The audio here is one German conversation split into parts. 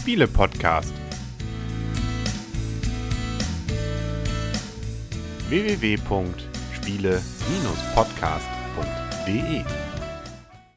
Spiele-Podcast. www.spiele-podcast.de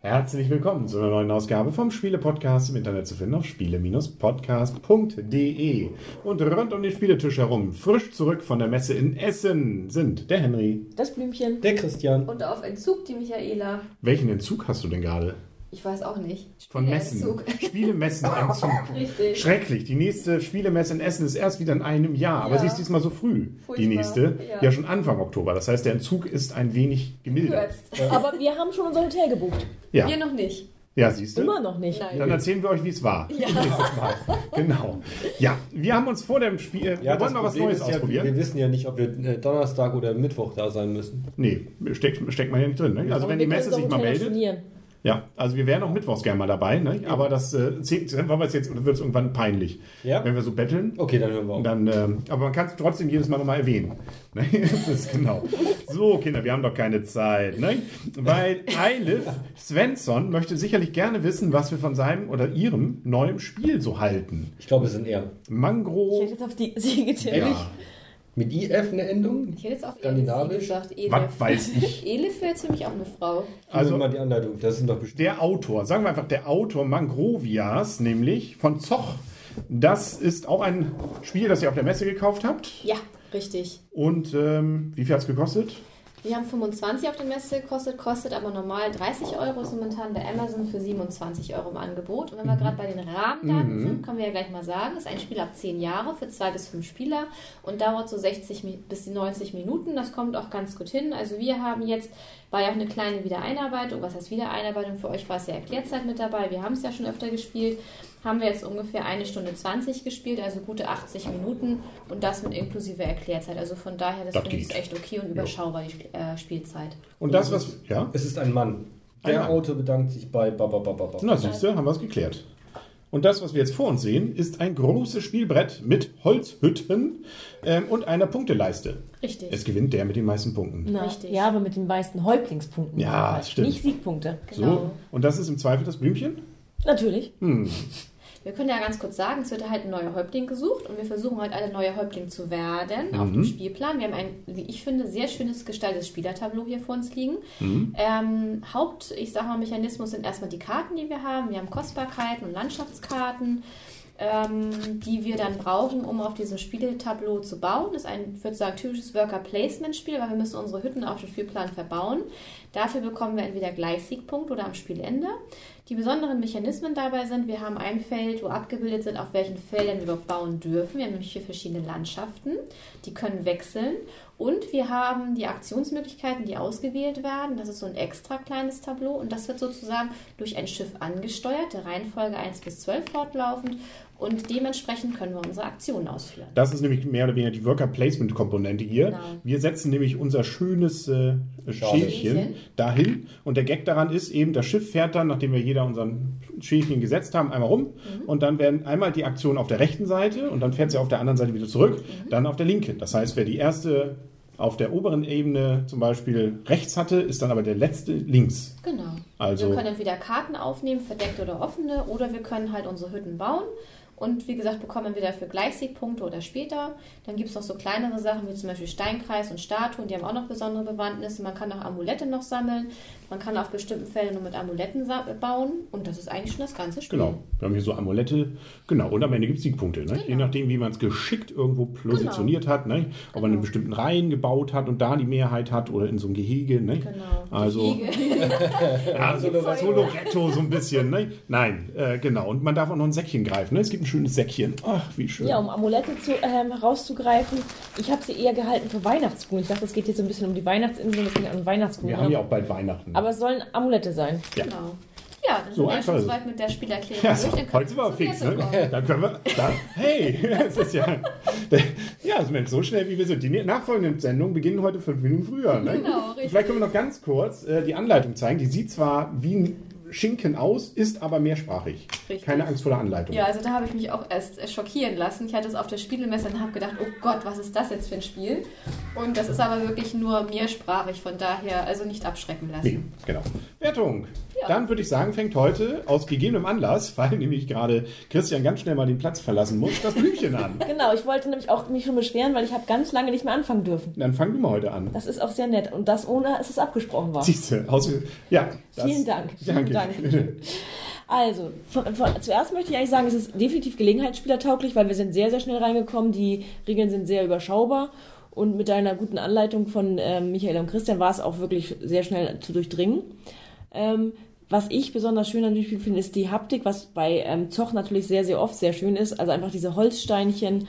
Herzlich willkommen zu einer neuen Ausgabe vom Spiele-Podcast im Internet zu finden auf spiele-podcast.de. Und rund um den Spieletisch herum, frisch zurück von der Messe in Essen, sind der Henry. Das Blümchen. Der Christian. Und auf Entzug die Michaela. Welchen Entzug hast du denn gerade? Ich weiß auch nicht. Von Messen. Spielemessen-Entzug. Richtig. Schrecklich. Die nächste Spielemesse in Essen ist erst wieder in einem Jahr, aber Ja. sie ist diesmal so früh. Furchtbar. Die nächste. Ja. Ja. schon Anfang Oktober. Das heißt, der Entzug ist ein wenig gemildert. Kürzt. Aber wir haben schon unser Hotel gebucht. Ja, Wir noch nicht. ja siehst du? Immer noch nicht. Nein. Dann erzählen wir euch, wie es war. Nächstes Mal. Genau. Ja, wir haben uns vor dem Spiel. äh, wir wollen mal was Problem Neues ja, ausprobieren. Wir wissen ja nicht, ob wir äh, Donnerstag oder Mittwoch da sein müssen. Nee, steckt, steckt man ja nicht drin. Ne? Also Aber wenn die Messe sich mal meldet. Ja, also wir wären auch mittwochs gerne mal dabei, ne? aber das äh, zählt- wollen wir es jetzt, wird es irgendwann peinlich. Ja? Wenn wir so betteln. Okay, dann hören wir auf. Dann, ähm, aber man kann es trotzdem jedes Mal nochmal erwähnen. Ne? Das ist genau. So, Kinder, wir haben doch keine Zeit. Ne? Weil Eilif Svensson möchte sicherlich gerne wissen, was wir von seinem oder ihrem neuen Spiel so halten. Ich glaube, es sind eher Ich Mangro. hätte jetzt auf die Sie getippt. Mit IF eine Endung. Ich hätte jetzt auf Skandinavisch? Elif gesagt. Elif. Was weiß ich. Elif wäre ziemlich auch eine Frau. Also- Also mal die Anleitung. Das sind doch bestimmt. Der Autor, sagen wir einfach der Autor Mangrovias, nämlich von Zoch. Das ist auch ein Spiel, das ihr auf der Messe gekauft habt. Ja, richtig. Und ähm, wie viel hat es gekostet? Wir haben 25 auf der Messe gekostet, kostet aber normal 30 Euro, ist momentan bei Amazon für 27 Euro im Angebot. Und wenn wir gerade bei den Rahmendaten sind, können wir ja gleich mal sagen, ist ein Spiel ab 10 Jahre für 2 bis 5 Spieler und dauert so 60 Mi- bis 90 Minuten. Das kommt auch ganz gut hin. Also wir haben jetzt, war ja auch eine kleine Wiedereinarbeitung, was heißt Wiedereinarbeitung? Für euch war es ja Erklärzeit mit dabei, wir haben es ja schon öfter gespielt. Haben wir jetzt ungefähr eine Stunde 20 gespielt, also gute 80 Minuten und das mit inklusive Erklärzeit. Also von daher, das Das finde ich echt okay und überschaubar, die äh, Spielzeit. Und das, was. Ja? Es ist ein Mann. Ein Der Mann. Autor bedankt sich bei Bababababa. Na, siehst du, haben wir es geklärt. Und das, was wir jetzt vor uns sehen, ist ein großes Spielbrett mit Holzhütten ähm, und einer Punkteleiste. Richtig. Es gewinnt der mit den meisten Punkten. Na, Richtig. Ja, aber mit den meisten Ja, Häuptlingspunkten. jedenfalls. das stimmt. Nicht Siegpunkte. Genau. So, und das ist im Zweifel das Blümchen? Natürlich. Wir können ja ganz kurz sagen, es wird halt ein neuer Häuptling gesucht und wir versuchen halt alle neue Häuptling zu werden auf dem Spielplan. Wir haben ein, wie ich finde, sehr schönes gestaltetes Spielertableau hier vor uns liegen. Ähm, Haupt, ich sag mal, Mechanismus sind erstmal die Karten, die wir haben. Wir haben Kostbarkeiten und Landschaftskarten. Ähm, die wir dann brauchen, um auf diesem Spieltableau zu bauen. Das ist ein, ich würde sagen, typisches Worker-Placement-Spiel, weil wir müssen unsere Hütten auf dem Spielplan verbauen. Dafür bekommen wir entweder gleich Siegpunkt oder am Spielende. Die besonderen Mechanismen dabei sind, wir haben ein Feld, wo abgebildet sind, auf welchen Feldern wir überhaupt bauen dürfen. Wir haben nämlich vier verschiedene Landschaften, die können wechseln. Und wir haben die Aktionsmöglichkeiten, die ausgewählt werden. Das ist so ein extra kleines Tableau und das wird sozusagen durch ein Schiff angesteuert, der Reihenfolge 1 bis 12 fortlaufend. Und dementsprechend können wir unsere Aktionen ausführen. Das ist nämlich mehr oder weniger die Worker-Placement-Komponente hier. Genau. Wir setzen nämlich unser schönes äh. Schälchen dahin. Und der Gag daran ist eben, das Schiff fährt dann, nachdem wir jeder unseren Schälchen gesetzt haben, einmal rum. Mhm. Und dann werden einmal die Aktion auf der rechten Seite und dann fährt sie auf der anderen Seite wieder zurück, Mhm. dann auf der linken. Das heißt, wer die erste auf der oberen Ebene zum Beispiel rechts hatte, ist dann aber der letzte links. Genau. Also- wir können entweder Karten aufnehmen, verdeckte oder offene, oder wir können halt unsere Hütten bauen. Und wie gesagt, bekommen wir dafür Gleichsiegpunkte oder später. Dann gibt es noch so kleinere Sachen wie zum Beispiel Steinkreis und Statuen, die haben auch noch besondere Bewandtnisse. Man kann auch Amulette noch sammeln. Man kann auf bestimmten Feldern nur mit Amuletten bauen. Und das ist eigentlich schon das ganze Spiel. Genau. Wir haben hier so Amulette. Genau. Und am Ende gibt es Siegpunkte. Ne? Je nachdem, wie man es geschickt irgendwo positioniert hat. Ne? Ob man in Genau. bestimmten Reihen gebaut hat und da die Mehrheit hat oder in so einem Gehege. Ne? Genau. Also, Gehege. ja, so, so Loretto so ein bisschen. Ne? Nein, äh, genau. Und man darf auch noch ein Säckchen greifen. Ne? Es gibt ein schönes Säckchen. Ach, wie schön. Ja, um Amulette zu, ähm, herauszugreifen. Ich habe sie eher gehalten für Weihnachtskuchen. Ich dachte, es geht jetzt so ein bisschen um die Weihnachtsinsel, deswegen an Weihnachtskuchen. Wir haben ja auch bald Weihnachten. Aber es sollen Amulette sein. ja. Genau. Ja, dann So sind wir einfach schon ist es. soweit mit der Spielerklärung Ja, durch. Dann können heute sind wir wir fix, ne? Dann können wir. Da, hey, es ist ja. Ja, Mensch, so schnell wie wir sind. Die nachfolgenden Sendungen beginnen heute fünf Minuten früher. Ne? Genau, richtig. Vielleicht können wir noch ganz kurz äh, die Anleitung zeigen. Die sieht zwar wie ein Schinken aus, ist aber mehrsprachig. Richtig. Keine Angst vor der Anleitung. Ja, also da habe ich mich auch erst schockieren lassen. Ich hatte es auf der Spielemesse und habe gedacht, oh Gott, was ist das jetzt für ein Spiel? Und das ist aber wirklich nur mehrsprachig, von daher also nicht abschrecken Nee, lassen. genau. Wertung. Dann würde ich sagen, fängt heute aus gegebenem Anlass, weil nämlich gerade Christian ganz schnell mal den Platz verlassen muss, das Blümchen an. Genau, ich wollte nämlich auch mich schon beschweren, weil ich habe ganz lange nicht mehr anfangen dürfen. Dann fang du mal heute an. Das ist auch sehr nett und das ohne, dass es abgesprochen war. Siehste, aus, ja. Das, Vielen Dank. Vielen Danke. Dank. Also, von, von, zuerst möchte ich eigentlich sagen, es ist definitiv gelegenheitsspielertauglich, weil wir sind sehr, sehr schnell reingekommen. Die Regeln sind sehr überschaubar und mit einer guten Anleitung von ähm, Michael und Christian war es auch wirklich sehr schnell zu durchdringen. Ähm, was ich besonders schön an dem Spiel finde, ist die Haptik, was bei ähm, Zoch natürlich sehr, sehr oft sehr schön ist. Also einfach diese Holzsteinchen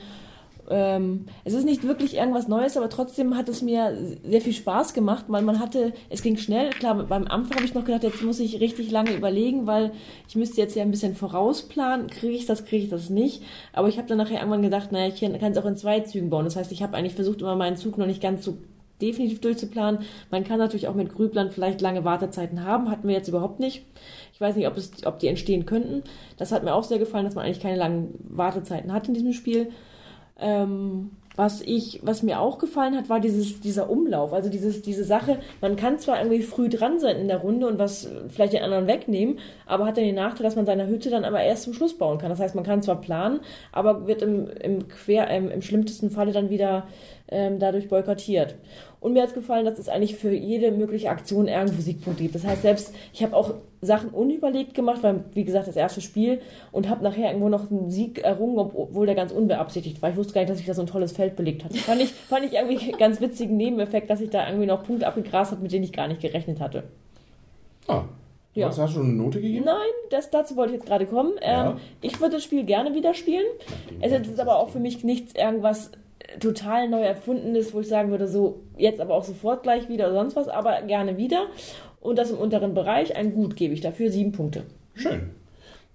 ähm, es ist nicht wirklich irgendwas Neues, aber trotzdem hat es mir sehr viel Spaß gemacht, weil man hatte, es ging schnell. Klar, beim Anfang habe ich noch gedacht, jetzt muss ich richtig lange überlegen, weil ich müsste jetzt ja ein bisschen vorausplanen. Kriege ich das, kriege ich das nicht? Aber ich habe dann nachher irgendwann gedacht, naja, ich kann es auch in zwei Zügen bauen. Das heißt, ich habe eigentlich versucht, immer meinen Zug noch nicht ganz so definitiv durchzuplanen. Man kann natürlich auch mit Grüblern vielleicht lange Wartezeiten haben, hatten wir jetzt überhaupt nicht. Ich weiß nicht, ob, es, ob die entstehen könnten. Das hat mir auch sehr gefallen, dass man eigentlich keine langen Wartezeiten hat in diesem Spiel. Ähm, was ich, was mir auch gefallen hat, war dieses, dieser Umlauf. Also dieses, diese Sache, man kann zwar irgendwie früh dran sein in der Runde und was vielleicht den anderen wegnehmen, aber hat dann den Nachteil, dass man seine Hütte dann aber erst zum Schluss bauen kann. Das heißt, man kann zwar planen, aber wird im, im quer, ähm, im schlimmsten Falle dann wieder ähm, dadurch boykottiert. Und mir hat es gefallen, dass es eigentlich für jede mögliche Aktion irgendwo Siegpunkte gibt. Das heißt, selbst ich habe auch Sachen unüberlegt gemacht, weil, wie gesagt, das erste Spiel und habe nachher irgendwo noch einen Sieg errungen, obwohl der ganz unbeabsichtigt war. Ich wusste gar nicht, dass ich da so ein tolles Feld belegt hatte. Fand ich, fand ich irgendwie ganz witzigen Nebeneffekt, dass ich da irgendwie noch Punkte abgegrast habe, mit denen ich gar nicht gerechnet hatte. Ah. Ja. Hast du schon eine Note gegeben? Nein, das, dazu wollte ich jetzt gerade kommen. Ja. Ähm, ich würde das Spiel gerne wieder spielen. Es ist aber auch für mich nichts irgendwas total neu erfundenes, wo ich sagen würde, so jetzt aber auch sofort gleich wieder oder sonst was, aber gerne wieder. Und das im unteren Bereich. Ein Gut gebe ich dafür sieben Punkte. Schön.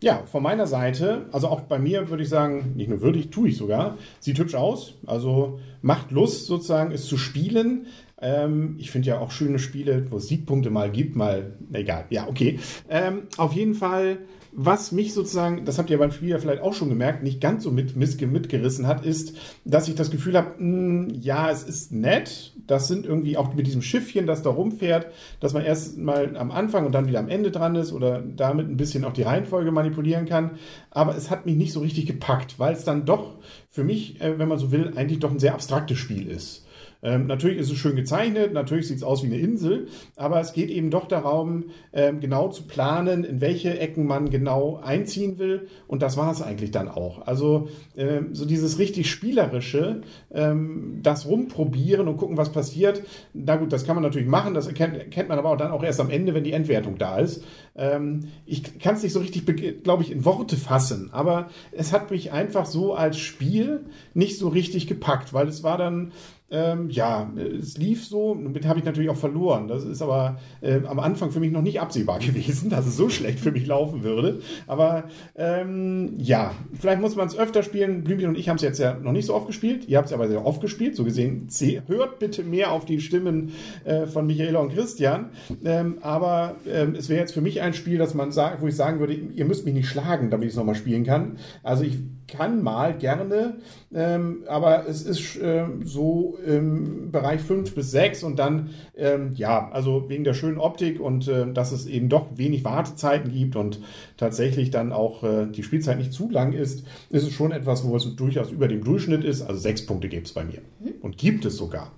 Ja, von meiner Seite, also auch bei mir würde ich sagen, nicht nur würde ich, tue ich sogar, sieht hübsch aus, also macht Lust sozusagen, es zu spielen. Ähm, ich finde ja auch schöne Spiele, wo es Siegpunkte mal gibt, mal, egal, ja, okay. Ähm, auf jeden Fall was mich sozusagen, das habt ihr beim Spiel ja vielleicht auch schon gemerkt, nicht ganz so mit, mitgerissen hat, ist, dass ich das Gefühl habe, hm, ja, es ist nett. Das sind irgendwie auch mit diesem Schiffchen, das da rumfährt, dass man erst mal am Anfang und dann wieder am Ende dran ist oder damit ein bisschen auch die Reihenfolge manipulieren kann. Aber es hat mich nicht so richtig gepackt, weil es dann doch für mich, äh, wenn man so will, eigentlich doch ein sehr abstraktes Spiel ist. Ähm, natürlich ist es schön gezeichnet, natürlich sieht es aus wie eine Insel, aber es geht eben doch darum, ähm, genau zu planen, in welche Ecken man genau einziehen will. Und das war es eigentlich dann auch. Also ähm, so dieses richtig spielerische, ähm, das rumprobieren und gucken, was passiert. Na gut, das kann man natürlich machen, das erkennt, kennt man aber auch dann auch erst am Ende, wenn die Endwertung da ist. Ähm, ich kann es nicht so richtig, glaube ich, in Worte fassen, aber es hat mich einfach so als Spiel nicht so richtig gepackt, weil es war dann ähm, ja, es lief so, damit habe ich natürlich auch verloren. Das ist aber äh, am Anfang für mich noch nicht absehbar gewesen, dass es so schlecht für mich laufen würde. Aber ähm, ja, vielleicht muss man es öfter spielen. Blümchen und ich haben es jetzt ja noch nicht so oft gespielt. Ihr habt es aber sehr oft gespielt. So gesehen, hört bitte mehr auf die Stimmen äh, von Michaela und Christian. Ähm, aber ähm, es wäre jetzt für mich ein Spiel, dass man sagt, wo ich sagen würde, ihr müsst mich nicht schlagen, damit ich es nochmal spielen kann. Also ich kann mal gerne, ähm, aber es ist äh, so im Bereich 5 bis 6 und dann, ähm, ja, also wegen der schönen Optik und äh, dass es eben doch wenig Wartezeiten gibt und tatsächlich dann auch äh, die Spielzeit nicht zu lang ist, ist es schon etwas, wo es durchaus über dem Durchschnitt ist. Also sechs Punkte gibt es bei mir. Mhm. Und gibt es sogar.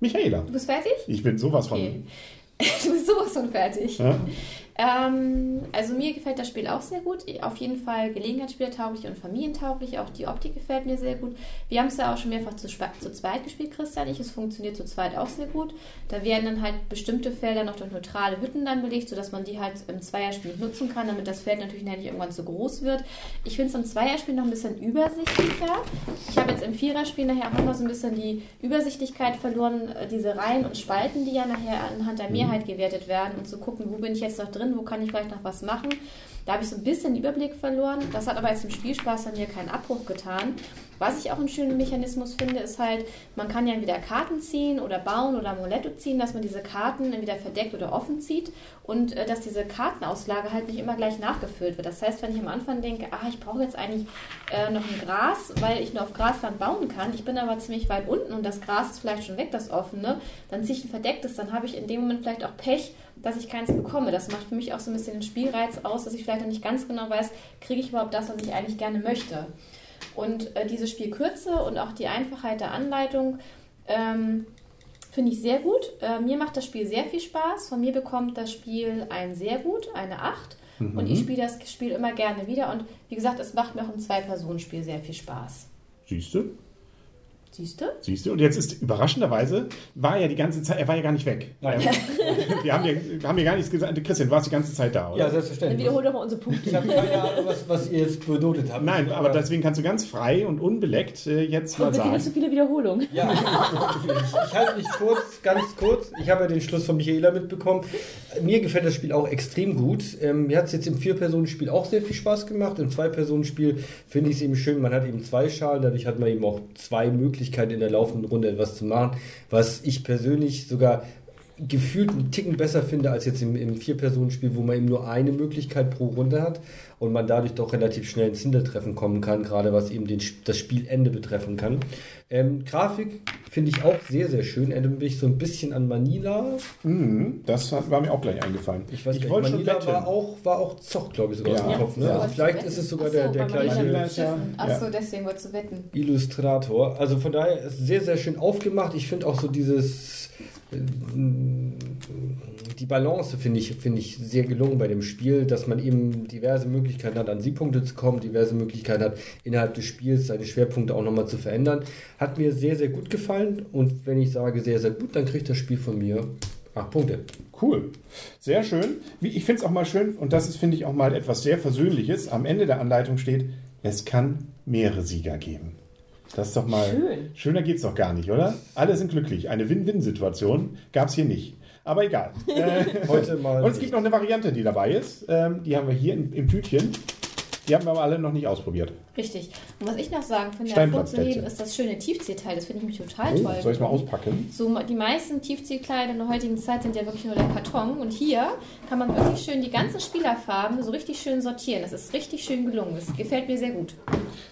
Michaela. Du bist fertig? Ich bin sowas okay. von. du bist sowas von fertig. Ja? Ähm, also mir gefällt das Spiel auch sehr gut. Auf jeden Fall gelegenheitsspielertauglich und familientauglich. Auch die Optik gefällt mir sehr gut. Wir haben es ja auch schon mehrfach zu, zu zweit gespielt, Christian. Ich. Es funktioniert zu zweit auch sehr gut. Da werden dann halt bestimmte Felder noch durch neutrale Hütten dann belegt, sodass man die halt im Zweierspiel nutzen kann, damit das Feld natürlich nicht irgendwann zu groß wird. Ich finde es im Zweierspiel noch ein bisschen übersichtlicher. Ich habe jetzt im Viererspiel nachher auch noch so ein bisschen die Übersichtlichkeit verloren, äh, diese Reihen und Spalten, die ja nachher anhand der mhm. Mehrheit gewertet werden und zu gucken, wo bin ich jetzt noch drin drin, wo kann ich vielleicht noch was machen. Da habe ich so ein bisschen den Überblick verloren. Das hat aber jetzt im Spielspaß an mir keinen Abbruch getan, Was ich auch einen schönen Mechanismus finde, ist halt, man kann ja entweder Karten ziehen oder bauen oder Amuletto ziehen, dass man diese Karten entweder verdeckt oder offen zieht und äh, dass diese Kartenauslage halt nicht immer gleich nachgefüllt wird. Das heißt, wenn ich am Anfang denke, ah, ich brauche jetzt eigentlich äh, noch ein Gras, weil ich nur auf Grasland bauen kann, ich bin aber ziemlich weit unten und das Gras ist vielleicht schon weg, das offene, dann ziehe ich ein verdecktes, dann habe ich in dem Moment vielleicht auch Pech, dass ich keins bekomme. Das macht für mich auch so ein bisschen den Spielreiz aus, dass ich vielleicht noch nicht ganz genau weiß, kriege ich überhaupt das, was ich eigentlich gerne möchte. Und äh, diese Spielkürze und auch die Einfachheit der Anleitung ähm, finde ich sehr gut. Äh, mir macht das Spiel sehr viel Spaß. Von mir bekommt das Spiel ein sehr gut, eine 8. Mhm. Und ich spiele das Spiel immer gerne wieder. Und wie gesagt, es macht mir auch im Zwei-Personen-Spiel sehr viel Spaß. Siehst du? Siehst du? Siehst du? Und jetzt ist überraschenderweise, war er ja die ganze Zeit, er war ja gar nicht weg. Nein. Wir haben ja, haben ja gar nichts gesagt. Christian, du warst die ganze Zeit da, oder? Ja, Dann selbstverständlich. wiederhol doch mal unsre Punkte. Ich habe keine Ahnung, was, was ihr jetzt bedeutet habt. Nein, aber deswegen kannst du ganz frei und unbeleckt äh, jetzt mal Und bitte nicht so sagen. viele Wiederholungen. Ja, ich, ich halte mich kurz, ganz kurz. Ich habe ja den Schluss von Michaela mitbekommen. Mir gefällt das Spiel auch extrem gut. Ähm, mir hat es jetzt im Vier-Personen-Spiel auch sehr viel Spaß gemacht. Im Zwei-Personen-Spiel finde ich es eben schön, man hat eben zwei Schalen, dadurch hat man eben auch zwei Möglichkeiten in der laufenden Runde etwas zu machen, was ich persönlich sogar gefühlt einen Ticken besser finde als jetzt im, im Vier-Personen-Spiel, wo man eben nur eine Möglichkeit pro Runde hat und man dadurch doch relativ schnell ins Hintertreffen kommen kann, gerade was eben den, das Spielende betreffen kann. Ähm, Grafik finde ich auch sehr, sehr schön. Erinnert mich so ein bisschen an Manila. Mhm, das war mir auch gleich eingefallen. Ich weiß ich nicht, schon Manila wetten. war auch, war auch Zoch, glaube ich, sogar Ja. aus dem Kopf. Ne? Ja. Also vielleicht ist es sogar Ach so, der, der gleiche Achso, deswegen wolltest du wetten. Illustrator. Also von daher ist sehr, sehr schön aufgemacht. Ich finde auch so dieses äh, die Balance finde ich, finde ich sehr gelungen bei dem Spiel, dass man eben diverse Möglichkeiten hat, an Siegpunkte zu kommen, diverse Möglichkeiten hat, innerhalb des Spiels seine Schwerpunkte auch nochmal zu verändern. Hat mir sehr, sehr gut gefallen und wenn ich sage sehr, sehr gut, dann kriegt das Spiel von mir acht Punkte. Cool. Sehr schön. Wie- Ich finde es auch mal schön, und das ist, finde ich, auch mal etwas sehr Versöhnliches. Am Ende der Anleitung steht, es kann mehrere Sieger geben. Das ist doch mal. Schön. Schöner geht's doch gar nicht, oder? Alle sind glücklich. Eine Win-Win-Situation gab es hier nicht. Aber egal. Äh, Heute mal. und es gibt noch eine Variante, die dabei ist. Ähm, die haben wir hier im, im Tütchen. Die haben wir aber alle noch nicht ausprobiert. Richtig. Und was ich noch sagen finde, hervorzuheben, ist das schöne Tiefziehteil. Das finde ich mich total Oh, toll. soll ich mal gelungen. auspacken? So, die meisten Tiefziehkleider in der heutigen Zeit sind ja wirklich nur der Karton. Und hier kann man wirklich schön die ganzen Spielerfarben so richtig schön sortieren. Das ist richtig schön gelungen. Das gefällt mir sehr gut.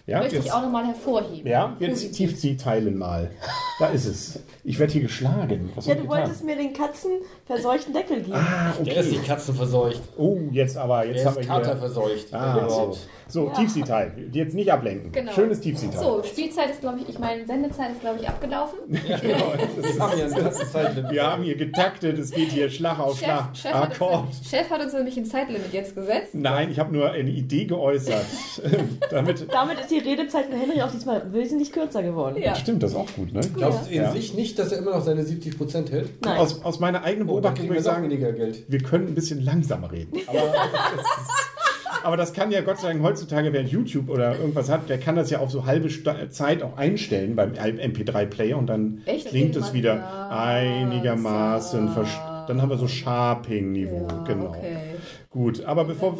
Ja, Möchte ich jetzt, auch nochmal hervorheben. ja, jetzt Positiv. Tiefziehteilen mal. Da ist es. Ich werde hier geschlagen. Was Ja, du ich getan? wolltest mir den Katzen verseuchten Deckel geben. Ah, Der ist nicht katzenverseucht. Oh, jetzt aber. Jetzt Der haben ist wir hier. katerverseucht. Ah, so. So, Tiefseeteil. Jetzt nicht ablenken. Genau. Schönes Tiefseeteil. So, Spielzeit ist, glaube ich, ich meine, Sendezeit ist, glaube ich, abgelaufen. Ja, genau. Wir haben ja. Wir hier getaktet, es geht hier Schlag auf Schlag. Chef, Chef, hat Akkord. uns, Chef hat uns nämlich ein Zeitlimit jetzt gesetzt. Nein, ich habe nur eine Idee geäußert. Damit Damit ist die Redezeit von Henry auch diesmal wesentlich kürzer geworden. Ja. stimmt das auch gut, ne? Glaubst du in Ja. sich nicht, dass er immer noch seine 70% hält? Nein. Aus, aus meiner eigenen Oh, Beobachtung kriegen würde wir ich sagen, weniger Geld. wir können ein bisschen langsamer reden. Aber ist, aber das kann ja Gott sei Dank heutzutage, wer YouTube oder irgendwas hat, der kann das ja auf so halbe Zeit auch einstellen beim MP3-Player und dann Echt? klingt es wieder einigermaßen. versch- Dann haben wir so Sharping-Niveau, Ja, genau. okay. Gut, aber bevor,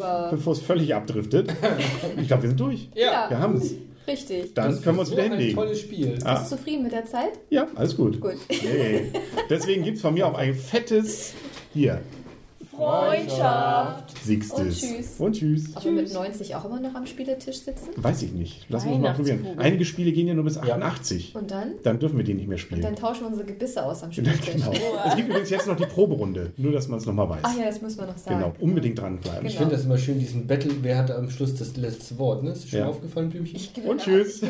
es völlig abdriftet, ich glaube, wir sind durch. Ja. Wir haben es. Richtig. Dann Das können wir uns wieder so ein hinlegen. tolles Spiel. Ah. Bist du zufrieden mit der Zeit? Ja, alles gut. Gut. Yay. Deswegen gibt es von mir auch ein fettes hier. Freundschaft. Siehst Und tschüss. Und tschüss. Ob wir mit 90 auch immer noch am Spieletisch sitzen? Weiß ich nicht. Lass uns mal probieren. Einige Spiele gehen ja nur bis 88. Und dann? Dann dürfen wir die nicht mehr spielen. Dann tauschen wir unsere Gebisse aus am Spieltisch. genau. Es gibt übrigens jetzt noch die Proberunde. Nur, dass man es nochmal weiß. Ach ja, das müssen wir noch sagen. Genau. Unbedingt dranbleiben. Ich Genau. finde das immer schön, diesen Battle, wer hat am Schluss das letzte Wort, ne? Ist dir schon Ja. aufgefallen, Blümchen? Ich Und tschüss.